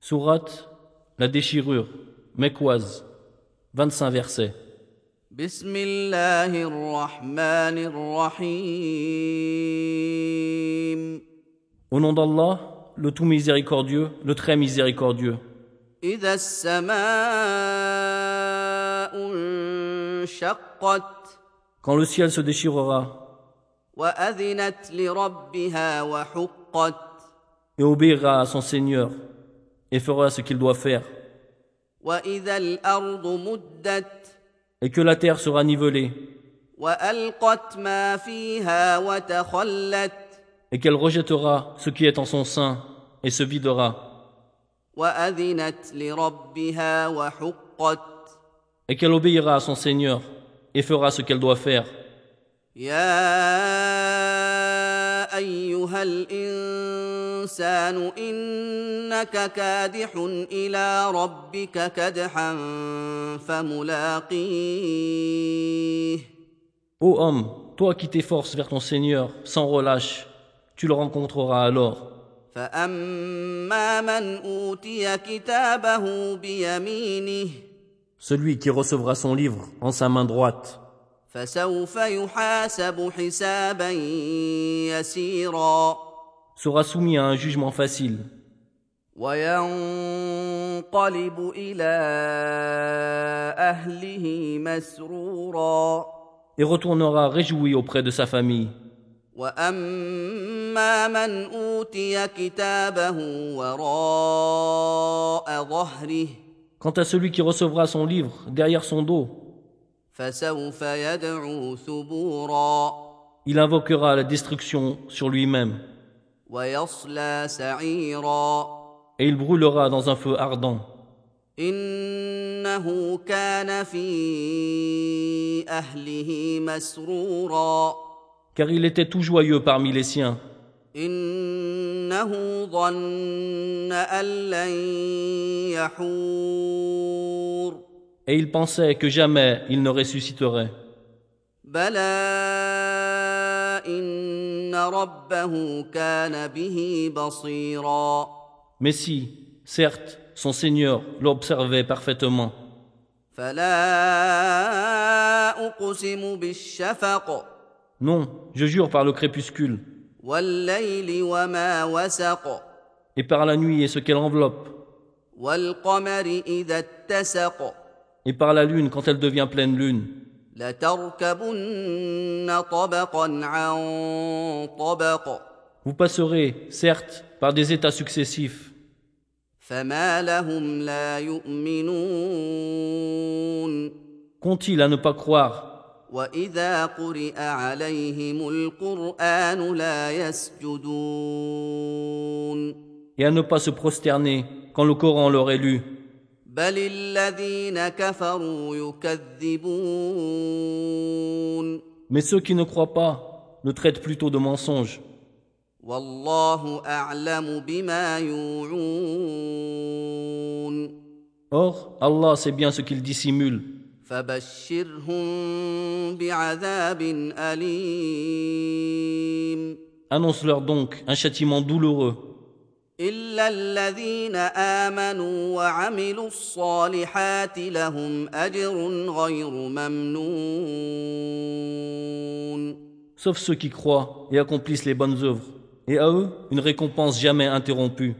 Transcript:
Sourate La déchirure, Mekwaz, 25 versets. بسم الله الرحمن الرحيم Au nom d'Allah, le tout miséricordieux, le très miséricordieux. إذا السماء انشقت Quand le ciel se déchirera وأذنت لربها وحقت et obéira à son Seigneur et fera ce qu'il doit faire, وإذا الأرض مدت et que la terre sera nivelée, وألقت ما فيها وتخلت et qu'elle rejettera ce qui est en son sein et se videra, وأذنت لربها وحقت et qu'elle obéira à son Seigneur et fera ce qu'elle doit faire. يا أيها الإنسان إنك كادح إلى ربك كدحا فملاقيه Ô homme, toi qui t'efforces vers ton Seigneur sans relâche, tu le rencontreras alors. فأما من أوتي كتابه بيمينه Celui qui recevra son livre en sa main droite, فسوف يحاسب حسابا يسيرا sera soumis à un jugement facile, وينقلب إلى أهله مسرورا et retournera réjoui auprès de sa famille. واما من اوتي كتابه وراء ظهره Quant à celui qui recevra son livre derrière son dos, فسوف يدعو ثبورا il invoquera la destruction sur lui-même, ويصلى سعيرا Et il brûlera dans un feu ardent. Car il était tout joyeux parmi les siens. Et il pensait que jamais il ne ressusciterait. Mais si, certes, son Seigneur l'observait parfaitement. Non, je jure par le crépuscule. Et par la nuit et ce qu'elle enveloppe. Et par la lune quand elle devient pleine lune. Vous passerez, certes, par des états successifs. Qu'ont-ils à ne pas croire? Et à ne pas se prosterner quand le Coran leur est lu. بل الذين كفروا يكذبون Mais ceux qui ne croient pas le traitent plutôt de mensonge. والله اعلم بما يوعون Or, Allah sait bien ce qu'ils dissimulent. فبشرهم بعذاب اليم Annonce-leur donc un châtiment douloureux, الا الذين امنوا وعملوا الصالحات لهم اجر غير ممنون sauf ceux qui croient et accomplissent les bonnes œuvres, et à eux une récompense jamais interrompue.